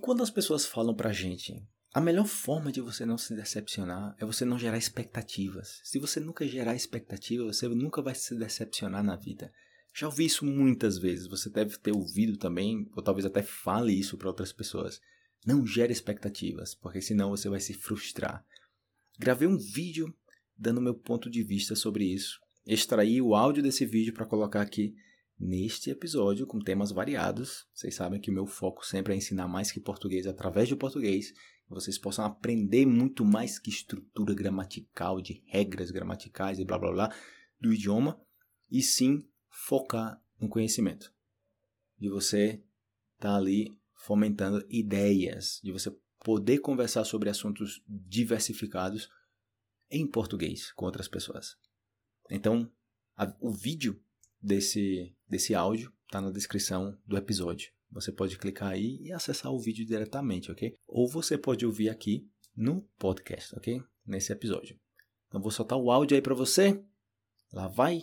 quando as pessoas falam pra gente, a melhor forma de você não se decepcionar é você não gerar expectativas. Se você nunca gerar expectativas, você nunca vai se decepcionar na vida. Já ouvi isso muitas vezes, você deve ter ouvido também, ou talvez até fale isso para outras pessoas. Não gere expectativas, porque senão você vai se frustrar. Gravei um vídeo dando meu ponto de vista sobre isso. Extraí o áudio desse vídeo para colocar aqui neste episódio com temas variados. Vocês sabem que o meu foco sempre é ensinar mais que português através do português vocês possam aprender muito mais que estrutura gramatical, de regras gramaticais e blá blá blá do idioma, e sim focar no conhecimento. De você estar tá ali fomentando ideias, de você poder conversar sobre assuntos diversificados em português com outras pessoas. Então, a, o vídeo desse, desse áudio está na descrição do episódio. Você pode clicar aí e acessar o vídeo diretamente, ok? Ou você pode ouvir aqui no podcast, ok? Nesse episódio. Então vou soltar o áudio aí para você. Lá vai,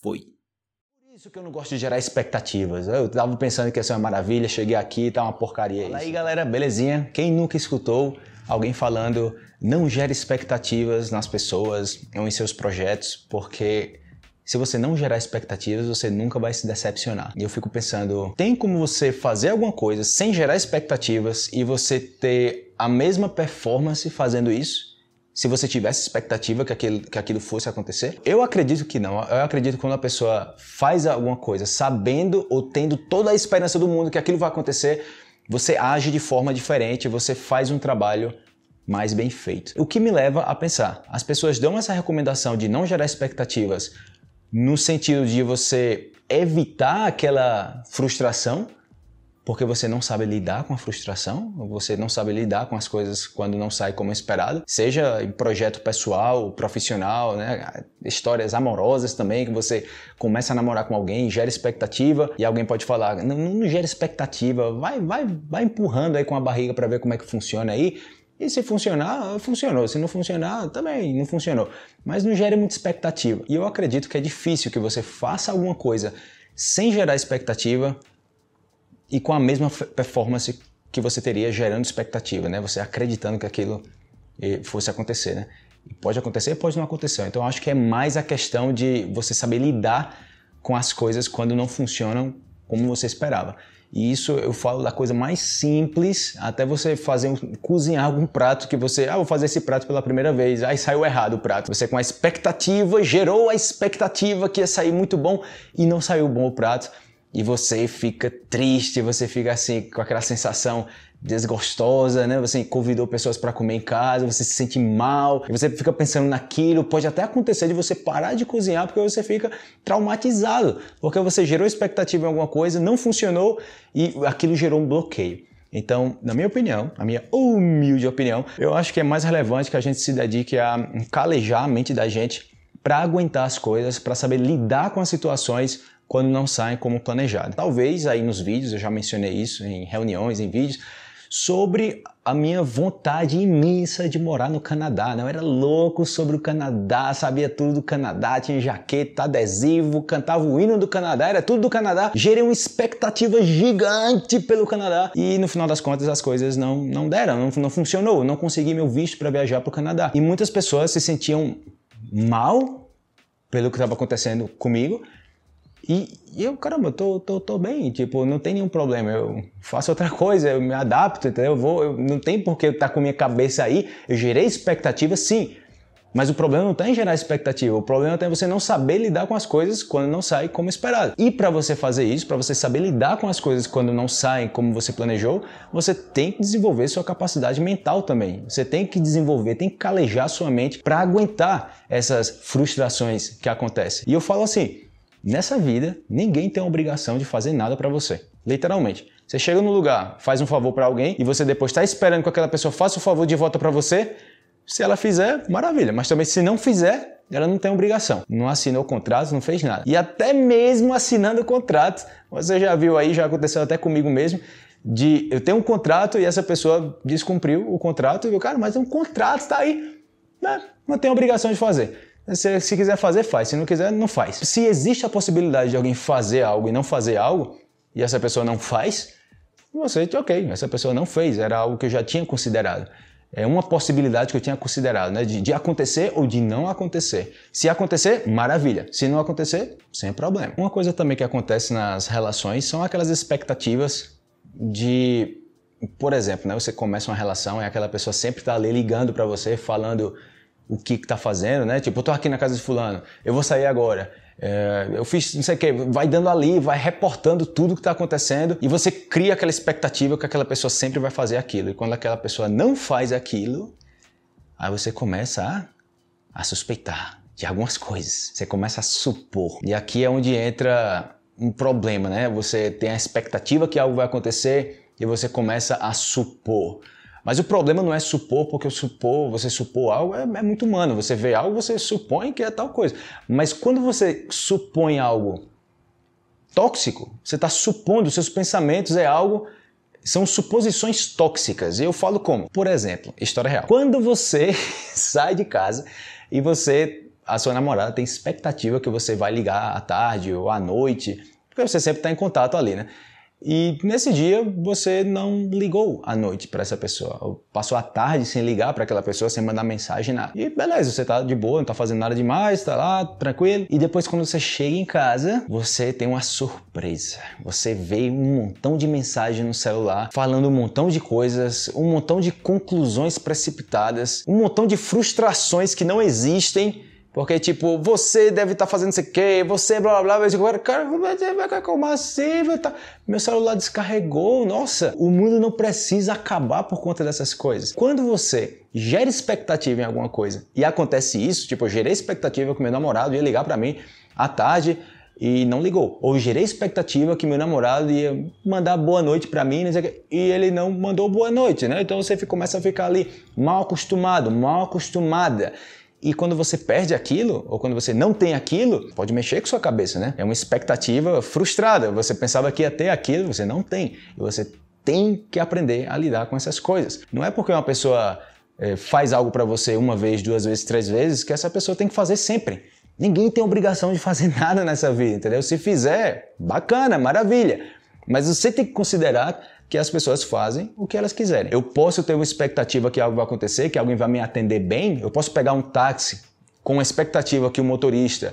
foi. Por isso que eu não gosto de gerar expectativas. Eu tava pensando que ia ser uma maravilha, cheguei aqui e tá uma porcaria. Fala aí, galera, belezinha? Quem nunca escutou alguém falando não gere expectativas nas pessoas ou em seus projetos, porque se você não gerar expectativas, você nunca vai se decepcionar. E eu fico pensando, tem como você fazer alguma coisa sem gerar expectativas e você ter a mesma performance fazendo isso? Se você tivesse expectativa que aquilo, que aquilo fosse acontecer? Eu acredito que não. Eu acredito que quando a pessoa faz alguma coisa sabendo ou tendo toda a esperança do mundo que aquilo vai acontecer, você age de forma diferente, você faz um trabalho mais bem feito. O que me leva a pensar, as pessoas dão essa recomendação de não gerar expectativas no sentido de você evitar aquela frustração, porque você não sabe lidar com a frustração, você não sabe lidar com as coisas quando não sai como esperado, seja em projeto pessoal, profissional, né? histórias amorosas também, que você começa a namorar com alguém, gera expectativa e alguém pode falar, não, não gera expectativa, vai, vai, vai empurrando aí com a barriga para ver como é que funciona aí e se funcionar, funcionou. Se não funcionar, também não funcionou. Mas não gere muita expectativa. E eu acredito que é difícil que você faça alguma coisa sem gerar expectativa e com a mesma performance que você teria gerando expectativa, né? Você acreditando que aquilo eh, fosse acontecer, né? Pode acontecer, pode não acontecer. Então acho que é mais a questão de você saber lidar com as coisas quando não funcionam como você esperava. E isso eu falo da coisa mais simples, até você fazer um, cozinhar algum prato que você, ah, vou fazer esse prato pela primeira vez, aí saiu errado o prato. Você com a expectativa, gerou a expectativa que ia sair muito bom e não saiu bom o prato. E você fica triste, você fica assim com aquela sensação desgostosa, né? Você convidou pessoas para comer em casa, você se sente mal, você fica pensando naquilo. Pode até acontecer de você parar de cozinhar porque você fica traumatizado, porque você gerou expectativa em alguma coisa, não funcionou e aquilo gerou um bloqueio. Então, na minha opinião, a minha humilde opinião, eu acho que é mais relevante que a gente se dedique a calejar a mente da gente para aguentar as coisas, para saber lidar com as situações quando não saem como planejado. Talvez aí nos vídeos, eu já mencionei isso em reuniões, em vídeos, sobre a minha vontade imensa de morar no Canadá. Né? Eu era louco sobre o Canadá, sabia tudo do Canadá, tinha jaqueta, adesivo, cantava o hino do Canadá, era tudo do Canadá. Gerei uma expectativa gigante pelo Canadá e no final das contas as coisas não, não deram, não, não funcionou. Não consegui meu visto para viajar para o Canadá. E muitas pessoas se sentiam mal pelo que estava acontecendo comigo e, e, eu, caramba, tô, tô, tô bem, tipo, não tem nenhum problema, eu faço outra coisa, eu me adapto, entendeu? Eu vou, eu, não tem por que estar tá com minha cabeça aí, eu gerei expectativa, sim, mas o problema não está em gerar expectativa, o problema está em você não saber lidar com as coisas quando não sai como esperado. E para você fazer isso, para você saber lidar com as coisas quando não saem como você planejou, você tem que desenvolver sua capacidade mental também. Você tem que desenvolver, tem que calejar sua mente para aguentar essas frustrações que acontecem. E eu falo assim, Nessa vida, ninguém tem a obrigação de fazer nada para você. Literalmente. Você chega no lugar, faz um favor para alguém e você depois está esperando que aquela pessoa faça o favor de volta para você. Se ela fizer, maravilha. Mas também se não fizer, ela não tem obrigação. Não assinou o contrato, não fez nada. E até mesmo assinando o contrato, você já viu aí, já aconteceu até comigo mesmo, de eu tenho um contrato e essa pessoa descumpriu o contrato e eu, cara, mas é um contrato, está aí. Né? Não tem obrigação de fazer. Se, se quiser fazer, faz. Se não quiser, não faz. Se existe a possibilidade de alguém fazer algo e não fazer algo, e essa pessoa não faz, você, ok, essa pessoa não fez, era algo que eu já tinha considerado. É uma possibilidade que eu tinha considerado, né? De, de acontecer ou de não acontecer. Se acontecer, maravilha. Se não acontecer, sem problema. Uma coisa também que acontece nas relações são aquelas expectativas de, por exemplo, né? Você começa uma relação e aquela pessoa sempre está ali ligando para você, falando o que está fazendo, né? Tipo, eu tô aqui na casa de fulano, eu vou sair agora. É, eu fiz não sei o que, vai dando ali, vai reportando tudo que está acontecendo e você cria aquela expectativa que aquela pessoa sempre vai fazer aquilo. E quando aquela pessoa não faz aquilo, aí você começa a, a suspeitar de algumas coisas. Você começa a supor. E aqui é onde entra um problema, né? Você tem a expectativa que algo vai acontecer e você começa a supor. Mas o problema não é supor, porque supor, você supor algo é, é, muito humano. Você vê algo, você supõe que é tal coisa. Mas quando você supõe algo tóxico, você está supondo, seus pensamentos é algo são suposições tóxicas. E eu falo como? Por exemplo, história real. Quando você sai de casa e você, a sua namorada tem expectativa que você vai ligar à tarde ou à noite, porque você sempre está em contato ali, né? E nesse dia você não ligou à noite para essa pessoa, passou a tarde sem ligar para aquela pessoa, sem mandar mensagem nada. E beleza, você tá de boa, não tá fazendo nada demais, tá lá tranquilo. E depois quando você chega em casa, você tem uma surpresa. Você vê um montão de mensagem no celular falando um montão de coisas, um montão de conclusões precipitadas, um montão de frustrações que não existem porque, tipo, você deve estar tá fazendo isso aqui, você blá blá blá. Eu cara, como assim? Tá... Meu celular descarregou. Nossa, o mundo não precisa acabar por conta dessas coisas. Quando você gera expectativa em alguma coisa e acontece isso, tipo, eu gerei expectativa que meu namorado ia ligar para mim à tarde e não ligou. Ou gerei expectativa que meu namorado ia mandar boa noite para mim e ele não mandou boa noite, né? Então você começa a ficar ali mal acostumado, mal acostumada. E quando você perde aquilo, ou quando você não tem aquilo, pode mexer com sua cabeça, né? É uma expectativa frustrada. Você pensava que ia ter aquilo, você não tem. E você tem que aprender a lidar com essas coisas. Não é porque uma pessoa é, faz algo para você uma vez, duas vezes, três vezes, que essa pessoa tem que fazer sempre. Ninguém tem obrigação de fazer nada nessa vida, entendeu? Se fizer, bacana, maravilha. Mas você tem que considerar que as pessoas fazem o que elas quiserem. Eu posso ter uma expectativa que algo vai acontecer, que alguém vai me atender bem, eu posso pegar um táxi com a expectativa que o motorista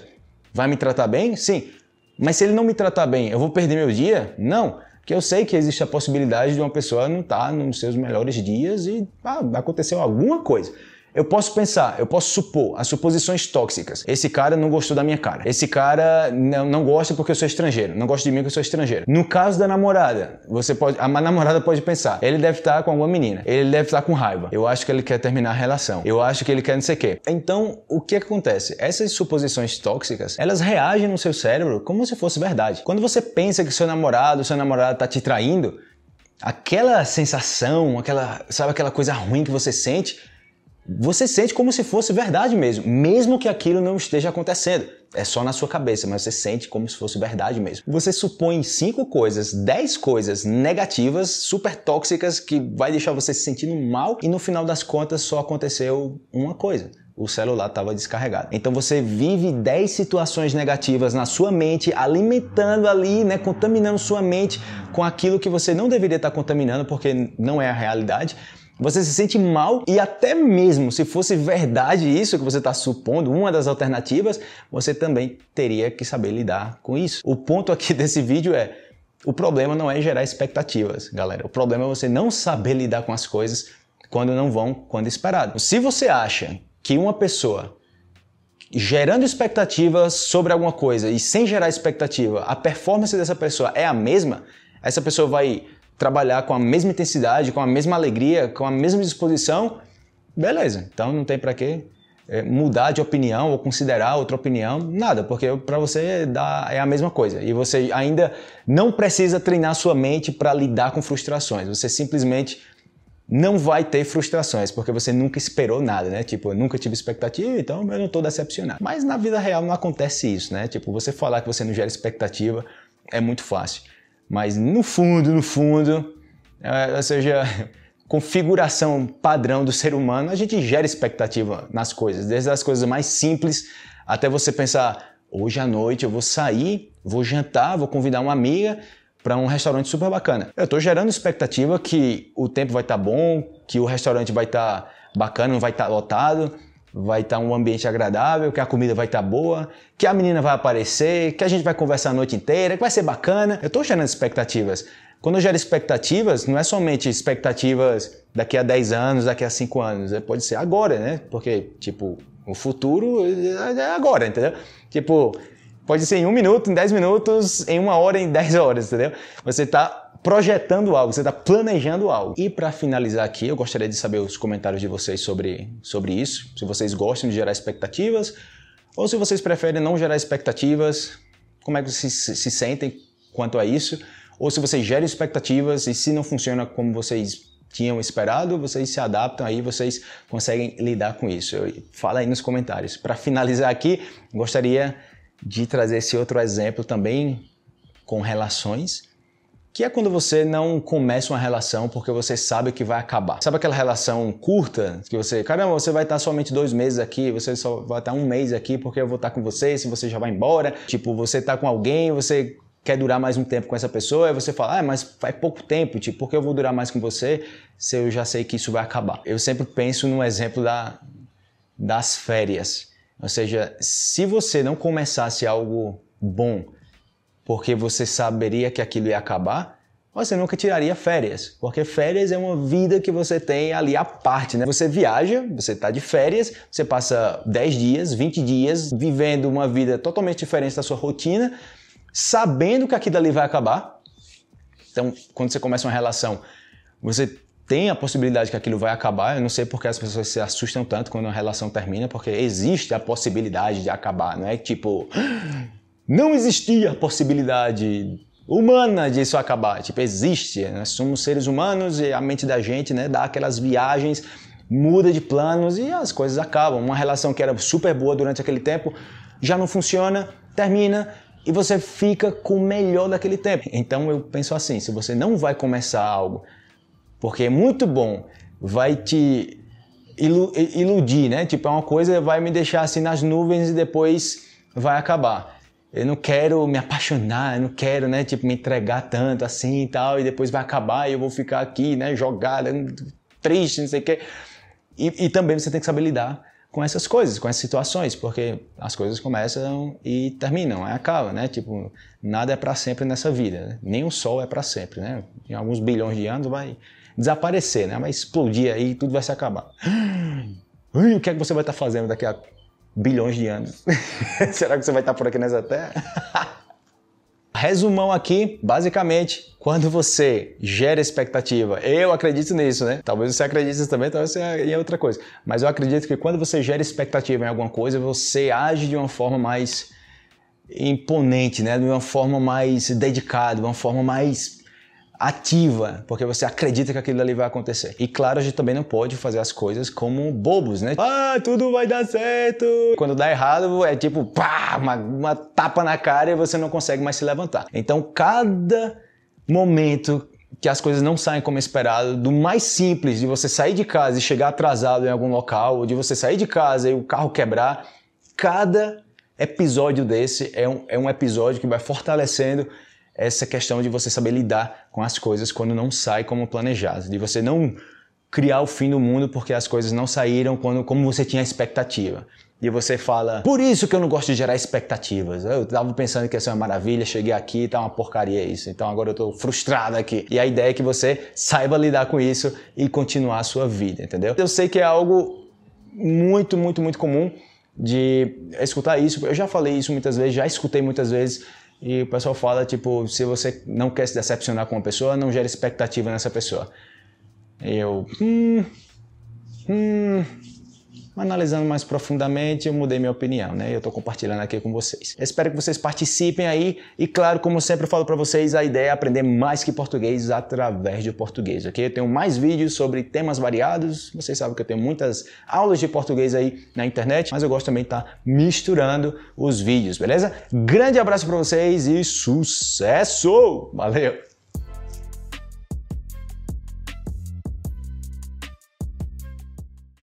vai me tratar bem? Sim. Mas se ele não me tratar bem, eu vou perder meu dia? Não. Porque eu sei que existe a possibilidade de uma pessoa não estar tá nos seus melhores dias e ah, aconteceu alguma coisa. Eu posso pensar, eu posso supor as suposições tóxicas. Esse cara não gostou da minha cara. Esse cara não, não gosta porque eu sou estrangeiro. Não gosta de mim porque eu sou estrangeiro. No caso da namorada, você pode, a namorada pode pensar, ele deve estar com alguma menina. Ele deve estar com raiva. Eu acho que ele quer terminar a relação. Eu acho que ele quer não sei o quê. Então, o que acontece? Essas suposições tóxicas, elas reagem no seu cérebro como se fosse verdade. Quando você pensa que seu namorado, seu namorado está te traindo, aquela sensação, aquela, sabe aquela coisa ruim que você sente, você sente como se fosse verdade mesmo, mesmo que aquilo não esteja acontecendo. É só na sua cabeça, mas você sente como se fosse verdade mesmo. Você supõe cinco coisas, dez coisas negativas, super tóxicas, que vai deixar você se sentindo mal e no final das contas só aconteceu uma coisa. O celular estava descarregado. Então você vive 10 situações negativas na sua mente, alimentando ali, né, contaminando sua mente com aquilo que você não deveria estar contaminando, porque não é a realidade você se sente mal e até mesmo se fosse verdade isso que você está supondo, uma das alternativas, você também teria que saber lidar com isso. O ponto aqui desse vídeo é o problema não é gerar expectativas, galera. O problema é você não saber lidar com as coisas quando não vão quando esperado. Se você acha que uma pessoa gerando expectativas sobre alguma coisa e sem gerar expectativa, a performance dessa pessoa é a mesma, essa pessoa vai trabalhar com a mesma intensidade, com a mesma alegria, com a mesma disposição, beleza. Então não tem para que é, mudar de opinião ou considerar outra opinião, nada, porque para você dá, é a mesma coisa. E você ainda não precisa treinar sua mente para lidar com frustrações. Você simplesmente não vai ter frustrações, porque você nunca esperou nada, né? Tipo, eu nunca tive expectativa, então eu não estou decepcionado. Mas na vida real não acontece isso, né? Tipo, você falar que você não gera expectativa é muito fácil. Mas no fundo, no fundo, é, ou seja, configuração padrão do ser humano, a gente gera expectativa nas coisas, desde as coisas mais simples até você pensar, hoje à noite eu vou sair, vou jantar, vou convidar uma amiga, para um restaurante super bacana. Eu estou gerando expectativa que o tempo vai estar tá bom, que o restaurante vai estar tá bacana, não vai estar tá lotado, vai estar tá um ambiente agradável, que a comida vai estar tá boa, que a menina vai aparecer, que a gente vai conversar a noite inteira, que vai ser bacana. Eu estou gerando expectativas. Quando eu gero expectativas, não é somente expectativas daqui a 10 anos, daqui a 5 anos, é, pode ser agora, né? Porque, tipo, o futuro é agora, entendeu? Tipo, pode ser em um minuto, em 10 minutos, em uma hora, em 10 horas, entendeu? Você está projetando algo, você está planejando algo. E para finalizar aqui, eu gostaria de saber os comentários de vocês sobre, sobre isso. Se vocês gostam de gerar expectativas ou se vocês preferem não gerar expectativas, como é que vocês se, se sentem quanto a isso? Ou se vocês geram expectativas e se não funciona como vocês tinham esperado, vocês se adaptam aí, vocês conseguem lidar com isso. Fala aí nos comentários. Para finalizar aqui, gostaria de trazer esse outro exemplo também com relações que é quando você não começa uma relação porque você sabe que vai acabar. Sabe aquela relação curta que você, caramba, você vai estar somente dois meses aqui, você só vai estar um mês aqui porque eu vou estar com você, se você já vai embora. Tipo, você está com alguém, você quer durar mais um tempo com essa pessoa, e você fala, ah, mas faz pouco tempo, tipo, por que eu vou durar mais com você se eu já sei que isso vai acabar? Eu sempre penso no exemplo da, das férias. Ou seja, se você não começasse algo bom porque você saberia que aquilo ia acabar, você nunca tiraria férias, porque férias é uma vida que você tem ali à parte, né? Você viaja, você está de férias, você passa 10 dias, 20 dias vivendo uma vida totalmente diferente da sua rotina, sabendo que aquilo ali vai acabar. Então, quando você começa uma relação, você tem a possibilidade que aquilo vai acabar. Eu não sei porque as pessoas se assustam tanto quando a relação termina, porque existe a possibilidade de acabar, não é tipo não existia possibilidade humana disso acabar. Tipo, existe. Nós somos seres humanos e a mente da gente, né, dá aquelas viagens, muda de planos e as coisas acabam. Uma relação que era super boa durante aquele tempo já não funciona, termina e você fica com o melhor daquele tempo. Então eu penso assim, se você não vai começar algo porque é muito bom, vai te iludir, né? Tipo, é uma coisa vai me deixar assim nas nuvens e depois vai acabar eu não quero me apaixonar, eu não quero, né, tipo, me entregar tanto assim e tal, e depois vai acabar e eu vou ficar aqui, né, jogado, triste, não sei o quê. E, e também você tem que saber lidar com essas coisas, com essas situações, porque as coisas começam e terminam, aí acaba, né? Tipo, nada é para sempre nessa vida, né? nem o sol é para sempre, né? Em alguns bilhões de anos vai desaparecer, né? Vai explodir aí e tudo vai se acabar. O que é que você vai estar fazendo daqui a bilhões de anos. Será que você vai estar por aqui nessa terra? Resumão aqui, basicamente, quando você gera expectativa, eu acredito nisso, né? Talvez você acredite também, talvez você em outra coisa. Mas eu acredito que quando você gera expectativa em alguma coisa, você age de uma forma mais imponente, né? De uma forma mais dedicada, de uma forma mais ativa, porque você acredita que aquilo ali vai acontecer. E claro, a gente também não pode fazer as coisas como bobos, né? Ah, tudo vai dar certo. Quando dá errado, é tipo, pá, uma, uma tapa na cara e você não consegue mais se levantar. Então, cada momento que as coisas não saem como esperado, do mais simples de você sair de casa e chegar atrasado em algum local, ou de você sair de casa e o carro quebrar, cada episódio desse é um, é um episódio que vai fortalecendo essa questão de você saber lidar com as coisas quando não sai como planejado, de você não criar o fim do mundo porque as coisas não saíram quando, como você tinha expectativa. E você fala, por isso que eu não gosto de gerar expectativas. Eu tava pensando que ia ser uma maravilha, cheguei aqui, tá uma porcaria isso. Então agora eu tô frustrado aqui. E a ideia é que você saiba lidar com isso e continuar a sua vida, entendeu? Eu sei que é algo muito, muito, muito comum de escutar isso. Eu já falei isso muitas vezes, já escutei muitas vezes e o pessoal fala, tipo, se você não quer se decepcionar com uma pessoa, não gera expectativa nessa pessoa. E eu, hum, hum, analisando mais profundamente, eu mudei minha opinião, né? Eu estou compartilhando aqui com vocês. Espero que vocês participem aí e, claro, como sempre falo para vocês, a ideia é aprender mais que português através do português, ok? Eu tenho mais vídeos sobre temas variados. Vocês sabem que eu tenho muitas aulas de português aí na internet, mas eu gosto também de estar tá misturando os vídeos, beleza? Grande abraço para vocês e sucesso! Valeu!